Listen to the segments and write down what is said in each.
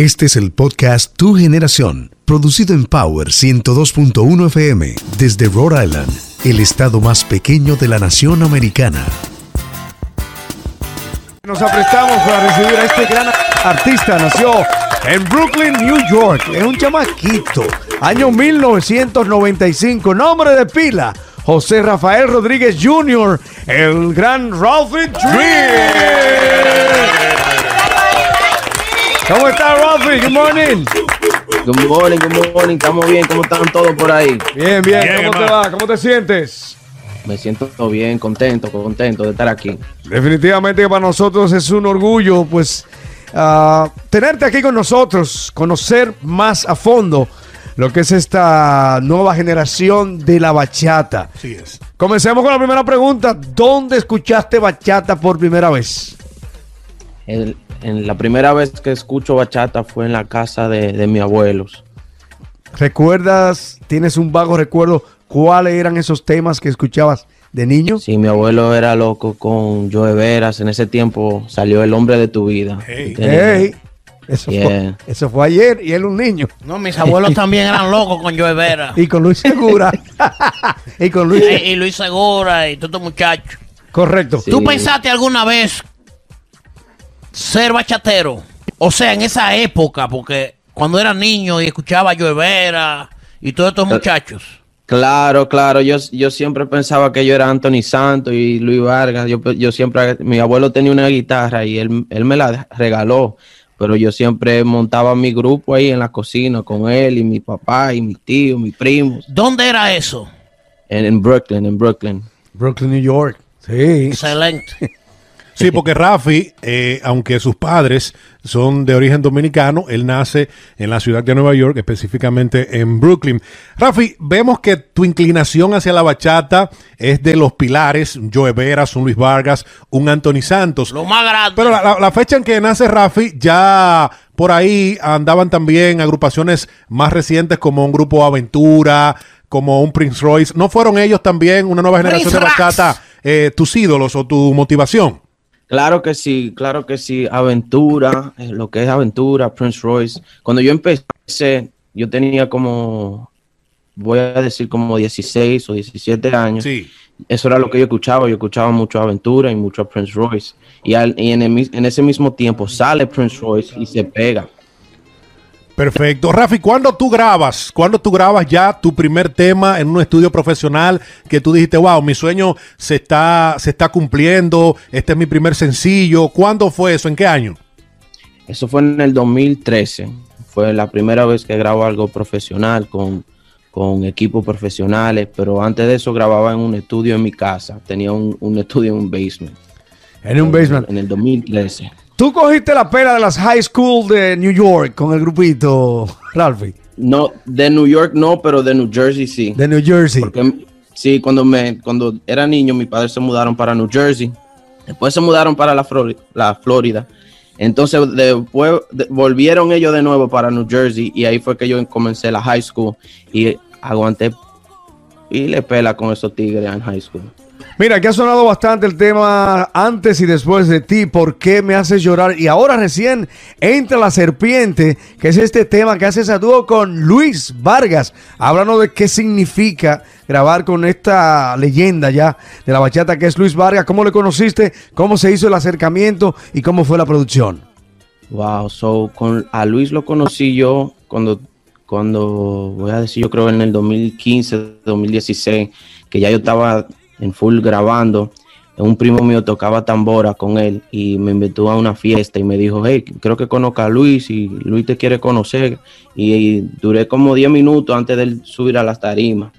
Este es el podcast Tu Generación, producido en Power 102.1 FM desde Rhode Island, el estado más pequeño de la nación americana. Nos aprestamos para recibir a este gran artista. Nació en Brooklyn, New York. Es un chamaquito. Año 1995. Nombre de pila. José Rafael Rodríguez Jr., el gran Ralphie Dream. ¿Cómo está, Ralphie? Good morning. Good morning, good morning. Estamos bien. ¿Cómo están todos por ahí? Bien, bien. ¿Cómo te va? ¿Cómo te sientes? Me siento bien, contento, contento de estar aquí. Definitivamente para nosotros es un orgullo, pues, uh, tenerte aquí con nosotros, conocer más a fondo lo que es esta nueva generación de la bachata. Así es. Comencemos con la primera pregunta. ¿Dónde escuchaste bachata por primera vez? El, en la primera vez que escucho bachata fue en la casa de, de mis abuelos. ¿Recuerdas, tienes un vago recuerdo cuáles eran esos temas que escuchabas de niño? Sí, mi abuelo era loco con Joe Veras. En ese tiempo salió El hombre de tu vida. Hey. Eso, Yeah. fue, eso fue ayer y él un niño. No, mis abuelos también eran locos con Joe Vera. Y con Luis Segura. y con Luis. y, y Luis Segura y todos estos muchachos. Correcto. Sí. ¿Tú pensaste alguna vez ser bachatero? O sea, en esa época, porque cuando era niño y escuchaba a Joe Vera y todos estos muchachos. Claro, claro. Yo, yo siempre pensaba que yo era Anthony Santos y Luis Vargas. Yo, yo siempre, mi abuelo tenía una guitarra y él, él me la regaló. Pero yo siempre montaba mi grupo ahí en la cocina con él y mi papá y mi tío, mis primos. ¿Dónde era eso? En, en Brooklyn, en Brooklyn. Brooklyn, New York. Sí. Excelente. Sí, porque Rafi, eh, aunque sus padres son de origen dominicano, él nace en la ciudad de Nueva York, específicamente en Brooklyn. Rafi, vemos que tu inclinación hacia la bachata es de los pilares, un Joe Veras, un Luis Vargas, un Anthony Santos. Lo más grande. Pero la, la- la fecha en que nace Rafi, ya por ahí andaban también agrupaciones más recientes como un grupo Aventura, como un Prince Royce. ¿No fueron ellos también, una nueva generación Prince de bachata, eh, tus ídolos o tu motivación? Claro que sí, claro que sí. Aventura, eh, lo que es Aventura, Prince Royce. Cuando yo empecé, yo tenía como, voy a decir como 16 o 17 años. Sí. Eso era lo que yo escuchaba. Yo escuchaba mucho Aventura y mucho Prince Royce. Y, al- y en, el en ese mismo tiempo sale Prince Royce y se pega. Perfecto. Rafi, ¿cuándo tú grabas? ¿Cuándo tú grabas ya tu primer tema en un estudio profesional que tú dijiste, wow, mi sueño se está, se está cumpliendo, este es mi primer sencillo? ¿Cuándo fue eso? ¿En qué año? Eso fue en el 2013. Fue la primera vez que grabo algo profesional con, con equipos profesionales, pero antes de eso grababa en un estudio en mi casa. Tenía un, un estudio en un basement. En un basement. En el 2013. Tú cogiste la pela de las high school de New York con el grupito, Ralphie, No, de New York no, pero de New Jersey sí. de New Jersey. Porque sí, cuando me cuando era niño, mis padres se mudaron para New Jersey. Después se mudaron para la, Flori- la Florida. Entonces después de- volvieron ellos de nuevo para New Jersey y ahí fue que yo comencé la high school y aguanté y le pela con esos tigres en high school. Mira, que ha sonado bastante el tema antes y después de ti, ¿por qué me haces llorar? Y ahora recién entra La Serpiente, que es este tema que haces a dúo con Luis Vargas. Háblanos de qué significa grabar con esta leyenda ya de la bachata que es Luis Vargas. ¿Cómo le conociste? ¿Cómo se hizo el acercamiento? ¿Y cómo fue la producción? Wow, so con a Luis lo conocí yo cuando cuando voy a decir yo creo en el 2015, 2016, que ya yo estaba en full grabando. Un primo mío tocaba tambora con él y me invitó a una fiesta y me dijo, hey, creo que conozca a Luis y Luis te quiere conocer. Y, duré como 10 minutos antes de subir a las tarimas.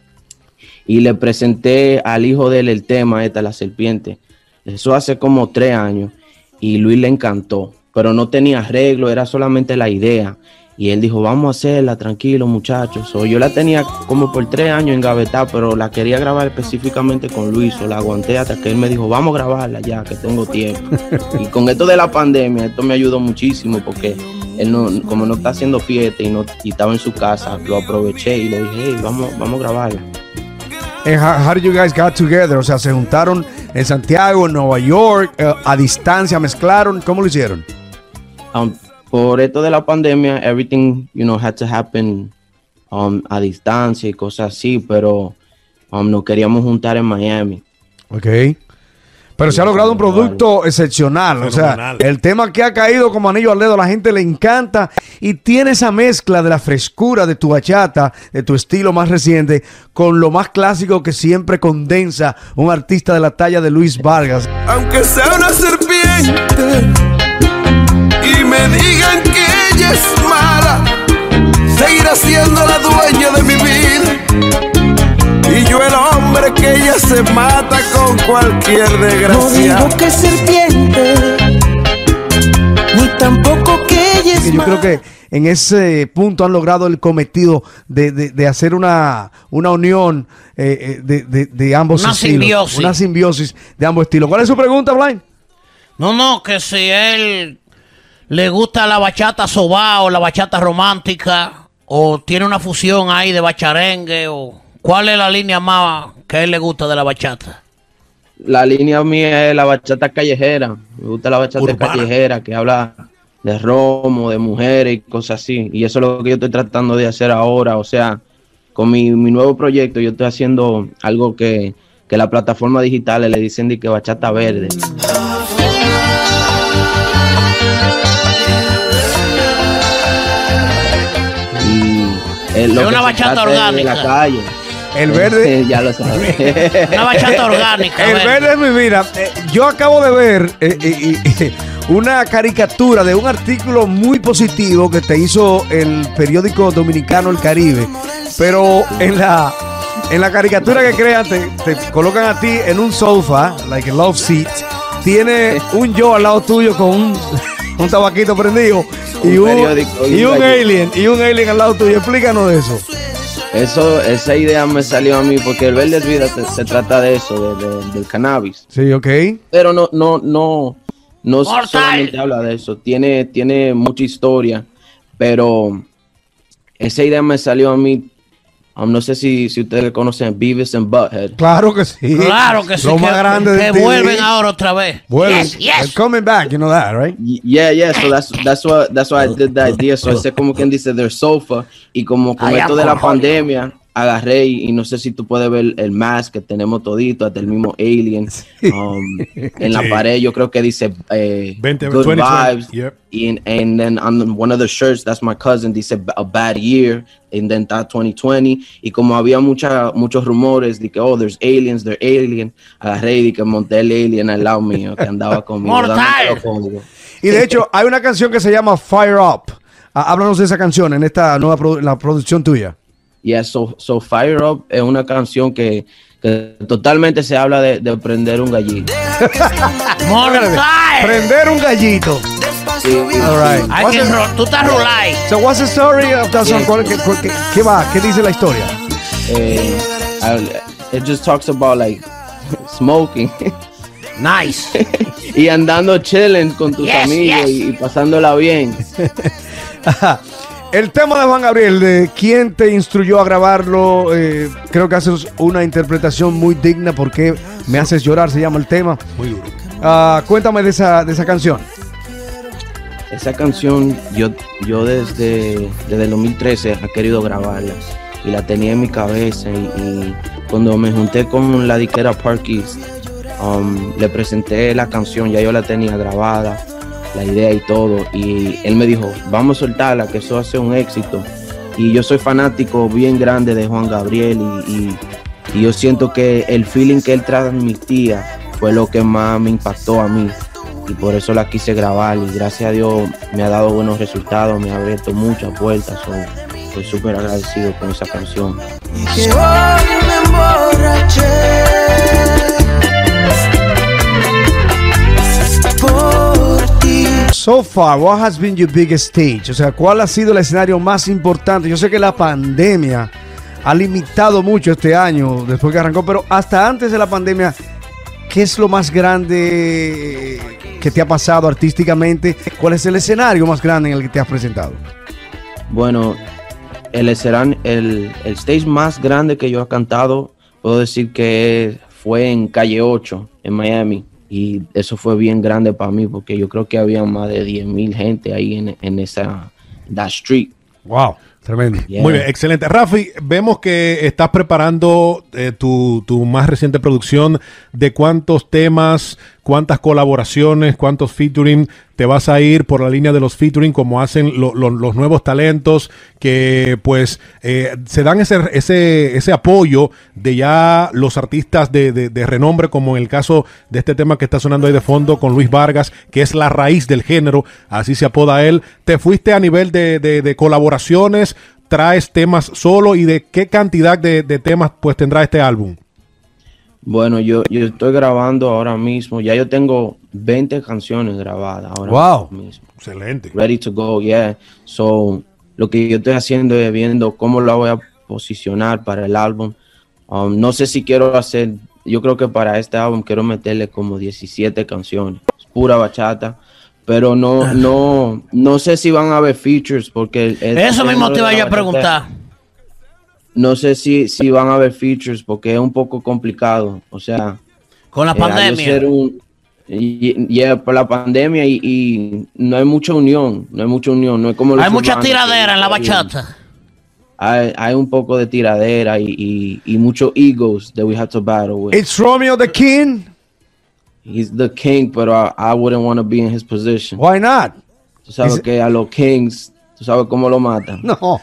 Y le presenté al hijo de él el tema, esta, la serpiente. Eso hace como tres años y Luis le encantó, pero no tenía arreglo, era solamente la idea. Y él dijo, vamos a hacerla, tranquilo muchachos. O yo la tenía como por tres años engavetada, pero la quería grabar específicamente con Luis. O la aguanté hasta que él me dijo, vamos a grabarla ya, que tengo tiempo. y con esto de la pandemia, esto me ayudó muchísimo porque él no, como no está haciendo fiesta y, no, y estaba en su casa, lo aproveché y le dije, hey, vamos, vamos a grabarla. And how, how did you guys got together? O sea, se juntaron en Santiago, en Nueva York, eh, a distancia, mezclaron. ¿Cómo lo hicieron? Um, por esto de la pandemia, everything, you know, had to happen um, a distancia y cosas así, pero um, nos queríamos juntar en Miami. Ok. Pero se ha logrado un producto excepcional. O sea, el tema que ha caído como anillo al dedo, a la gente le encanta y tiene esa mezcla de la frescura de tu bachata, de tu estilo más reciente, con lo más clásico que siempre condensa un artista de la talla de Luis Vargas. aunque sea una serpiente me digan que ella es mala, seguirá siendo la dueña de mi vida. Y yo el hombre que ella se mata con cualquier No desgracia. digo que serpiente, ni tampoco que ella es Que yo creo mala. que en ese punto han logrado el cometido de, de- de hacer una, una unión eh, eh, de, de- de ambos Una estilos. simbiosis. Una simbiosis de ambos estilos. ¿Cuál es su pregunta, Blind? No, no, que si él le gusta la bachata sobao, la bachata romántica, o tiene una fusión ahí de bacharengue, o cuál es la línea más que a él le gusta de la bachata. La línea mía es la bachata callejera. Me gusta la bachata Urbana. callejera que habla de romo, de mujeres y cosas así. Y eso es lo que yo estoy tratando de hacer ahora. O sea, con mi, mi nuevo proyecto yo estoy haciendo algo que, que las plataformas digitales le dicen de que bachata verde. Es lo Es que una bachata orgánica. la calle. El verde. ya lo sabes. Una bachata orgánica. El verde. es mi vida. Eh, yo acabo de ver eh, eh, una caricatura de un artículo muy positivo que te hizo el periódico dominicano El Caribe. Pero en la, en la caricatura que crean, te, te colocan a ti en un sofá, like a love seat. Tiene un yo al lado tuyo con un, un tabaquito prendido y Un y un alien y un alien al lado tuyo. Explícanos de eso. Eso, esa idea me salió a mí porque el verde es vida se, se trata de eso, de- de- del cannabis. Sí, ok. Pero no, no, no, no Mortal. solamente habla de eso. Tiene, tiene mucha historia, pero esa idea me salió a mí. Um, no sé si, si ustedes conocen Beavis and Butthead. Claro que sí. Claro que sí. Lo que, más grande que de TV. vuelven ahora otra vez. Vuelven. Yes, yes. They're coming back, you know that, right? Y- Yeah, yeah, so that's, that's, what, that's why I did the idea. So ese como quien dice their sofa. Y como con esto de la pandemia, agarré y, y no sé si tú puedes ver el mask que tenemos todito, hasta el mismo Alien. Um, en la Sí. pared yo creo que dice eh, 20, Good 2020, Vibes. yep. Y, and then on one of the shirts, that's my cousin, dice A Bad Year. And then está 2020. Y como había mucha, muchos rumores de que, oh, there's aliens, they're alien, agarré y que monté el alien al lado mío que andaba conmigo. Mortal. dándolo conmigo. Y de hecho, hay una canción que se llama Fire Up. Ah, háblanos de esa canción en esta nueva produ- la producción tuya. Yeah, so, so Fire Up es una canción que, que totalmente se habla de, de prender un gallito. Prender un gallito. All right. What's que the- tú estás rulay. so what's the story of that song? ¿Cuál- qué, qué- qué va? ¿Qué dice la historia? eh, I- it just talks about like smoking Nice. y andando chilling con tus Yes, amigos yes. Y, y pasándola bien. El tema de Juan Gabriel, de quién te instruyó a grabarlo, eh, creo que haces una interpretación muy digna porque me haces llorar, se llama el tema. Muy duro. Ah, cuéntame de esa, de esa canción. Esa canción yo, yo desde, desde el 2013 he querido grabarla y la tenía en mi cabeza y, y cuando me junté con la diquera Park East, um, le presenté la canción, ya yo la tenía grabada, la idea y todo y él me dijo, vamos a soltarla, que eso hace un éxito y yo soy fanático bien grande de Juan Gabriel y, y- yo siento que el feeling que él transmitía fue lo que más me impactó a mí y por eso la quise grabar y gracias a Dios me ha dado buenos resultados, me ha abierto muchas puertas, so, estoy súper agradecido con esa canción. So far, what has been your biggest stage? O sea, ¿cuál ha sido el escenario más importante? Yo sé que la pandemia ha limitado mucho este año después que arrancó, pero hasta antes de la pandemia, ¿qué es lo más grande que te ha pasado artísticamente? ¿Cuál es el escenario más grande en el que te has presentado? Bueno, el, escenario- el, el stage más grande que yo he cantado, puedo decir que fue en Calle 8, en Miami. Y eso fue bien grande para mí porque yo creo que había más de 10 mil gente ahí en, en esa that street. Wow, tremendo. Yeah. Muy bien, excelente. Rafi, vemos que estás preparando eh, tu, tu más reciente producción. ¿De cuántos temas, cuántas colaboraciones, cuántos featuring te vas a ir por la línea de los featuring como hacen lo- lo- los nuevos talentos que pues eh, se dan ese, ese, ese apoyo de ya los artistas de, de- de renombre como en el caso de este tema que está sonando ahí de fondo con Luis Vargas, que es la raíz del género, así se apoda él. ¿Te fuiste a nivel de, de- de colaboraciones? ¿Traes temas solo? ¿Y de qué cantidad de, de temas pues tendrá este álbum? Bueno, yo, yo estoy grabando ahora mismo. Ya yo tengo 20 canciones grabadas ahora Wow. mismo. Excelente. Ready to go, yeah. So, lo que yo estoy haciendo es viendo cómo lo voy a posicionar para el álbum. Um, no sé si quiero hacer, yo creo que para este álbum quiero meterle como 17 canciones, pura bachata, pero no, no, no sé si van a haber features porque el- Eso mismo te la yo a bachata- preguntar. No sé si, si van a haber features porque es un poco complicado, o sea, Con la eh, pandemia. ser un- y- por la pandemia y, y no hay mucha unión, no hay mucha unión, no es como Hay mucha tiradera en la bachata. hay, hay un poco de tiradera y, y, y muchos egos that we have to battle with. It's Romeo the King. He's the king, pero I, I wouldn't want to be in his position. Why not? Tú sabes Is- que a los kings, tú sabes cómo lo matan. No.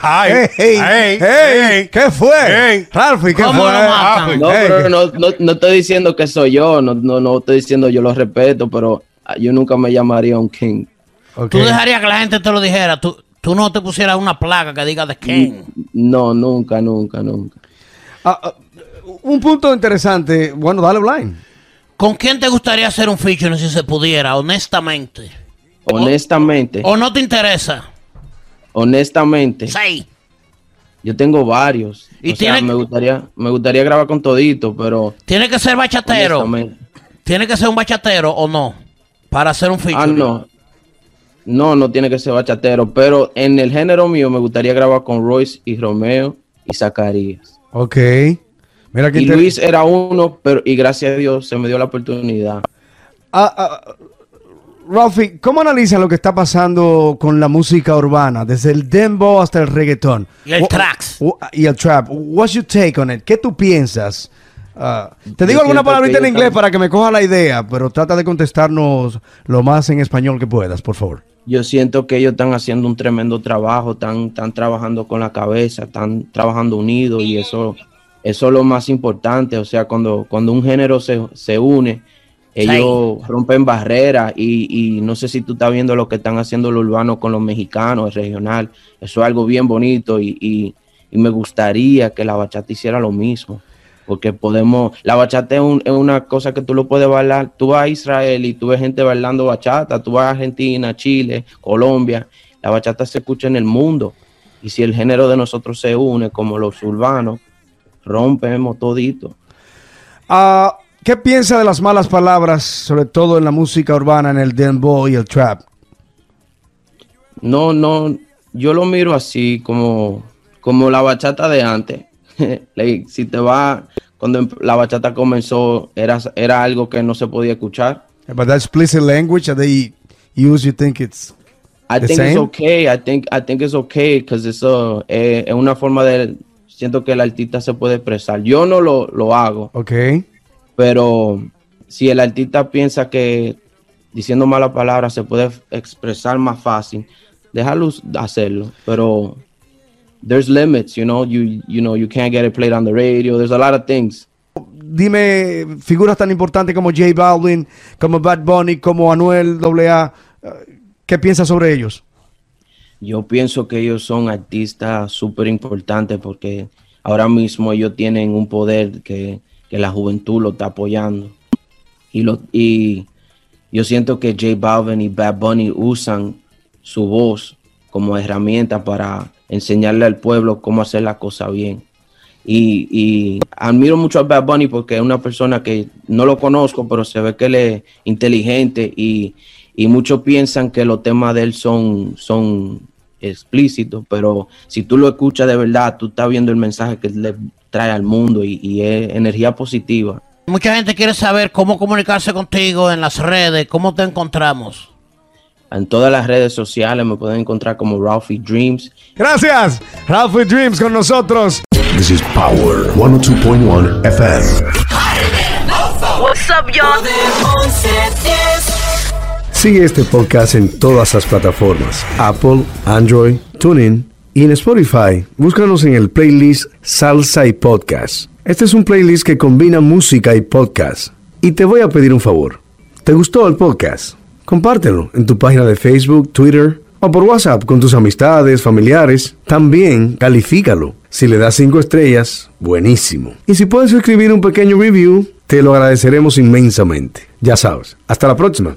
Ay, Hey, hey. ¿qué fue? Hey. Ralphie, ¿qué ¿Cómo fue? lo matan? No, pero no, no, no estoy diciendo que soy yo, no, no, no estoy diciendo yo lo respeto, pero ah, yo nunca me llamaría un king. ok. Tú dejarías que la gente te lo dijera. Tú, tú no te pusieras una placa que diga The King. No, nunca, nunca, nunca. Ah, ah, un punto interesante. Bueno, dale blind. ¿Con quién te gustaría hacer un feature si se pudiera, honestamente? Honestamente, ¿O no te interesa? Honestamente, Sí. yo tengo varios. Y o sea, me gustaría, me gustaría grabar con todito, pero ¿Tiene que ser bachatero? ¿Tiene que ser un bachatero o no? Para hacer un feature. Ah, no. No, no tiene que ser bachatero, pero en el género mío me gustaría grabar con Royce y Romeo y Zacarías. Ok. Mira qué Y Luis era uno, pero y gracias a Dios se me dio la oportunidad. Ah, ah, Ralphie, ¿cómo analizas lo que está pasando con la música urbana, desde el dembow hasta el reggaetón? Y el tracks. Y el trap. What's your take on it? ¿Qué tú piensas? Ah, te digo alguna palabrita en inglés para que me coja la idea, pero trata de contestarnos lo más en español que puedas, por favor. Yo siento que ellos están haciendo un tremendo trabajo, están, están trabajando con la cabeza, están trabajando unidos y eso, eso es lo más importante. O sea, cuando, cuando un género se, se une, ellos rompen barreras y, y no sé si tú estás viendo lo que están haciendo los urbanos con los mexicanos, el regional. Eso es algo bien bonito y, y- y me gustaría que la bachata hiciera lo mismo. Porque podemos, la bachata es, un- es una cosa que tú lo puedes bailar. Tú vas a Israel y tú ves gente bailando bachata, tú vas a Argentina, Chile, Colombia. La bachata se escucha en el mundo. Y si el género de nosotros se une como los urbanos, rompemos todito. Ah, ¿Qué piensa de las malas palabras, sobre todo en la música urbana, en el dembow y el trap? No, no, yo lo miro así como, como la bachata de antes. Si te va, cuando em- la bachata comenzó, era, era algo que no se podía escuchar. But that explicit language that they use, you think it's I The think same? it's okay. I think I think it's okay because eso eh, es una forma de siento que el artista se puede expresar. Yo no lo, lo hago, okay? Pero si el artista piensa que diciendo malas palabras se puede expresar más fácil, déjalo hacerlo. Pero there's limits, you know. You you know you can't get it played on the radio. There's a lot of things. Dime figuras tan importantes como J Balvin, como Bad Bunny, como Anuel AA. eh, ¿Qué piensas sobre ellos? Yo pienso que ellos son artistas súper importantes porque ahora mismo ellos tienen un poder que, que la juventud lo está apoyando. Y, lo, y yo siento que J Balvin y Bad Bunny usan su voz como herramienta para enseñarle al pueblo cómo hacer la cosa bien. Y, y admiro mucho a Bad Bunny porque es una persona que no lo conozco, pero se ve que él es inteligente y, y muchos piensan que los temas de él son, son explícitos, pero si tú lo escuchas de verdad, tú estás viendo el mensaje que le trae al mundo y, y es energía positiva. Mucha gente quiere saber cómo comunicarse contigo en las redes, cómo te encontramos. En todas las redes sociales me pueden encontrar como Ralphie Dreams. Gracias, Ralphie Dreams con nosotros. This is Power 102.1 FM. What's up, y'all? Sigue este podcast en todas las plataformas: Apple, Android, TuneIn y en Spotify. Búscanos en el playlist Salsa y Podcast. Este es un playlist que combina música y podcast. Y te voy a pedir un favor. ¿Te gustó el podcast? Compártelo en tu página de Facebook, Twitter o por WhatsApp con tus amistades, familiares. También califícalo. Si le das cinco estrellas, buenísimo. Y si puedes escribir un pequeño review, te lo agradeceremos inmensamente. Ya sabes. Hasta la próxima.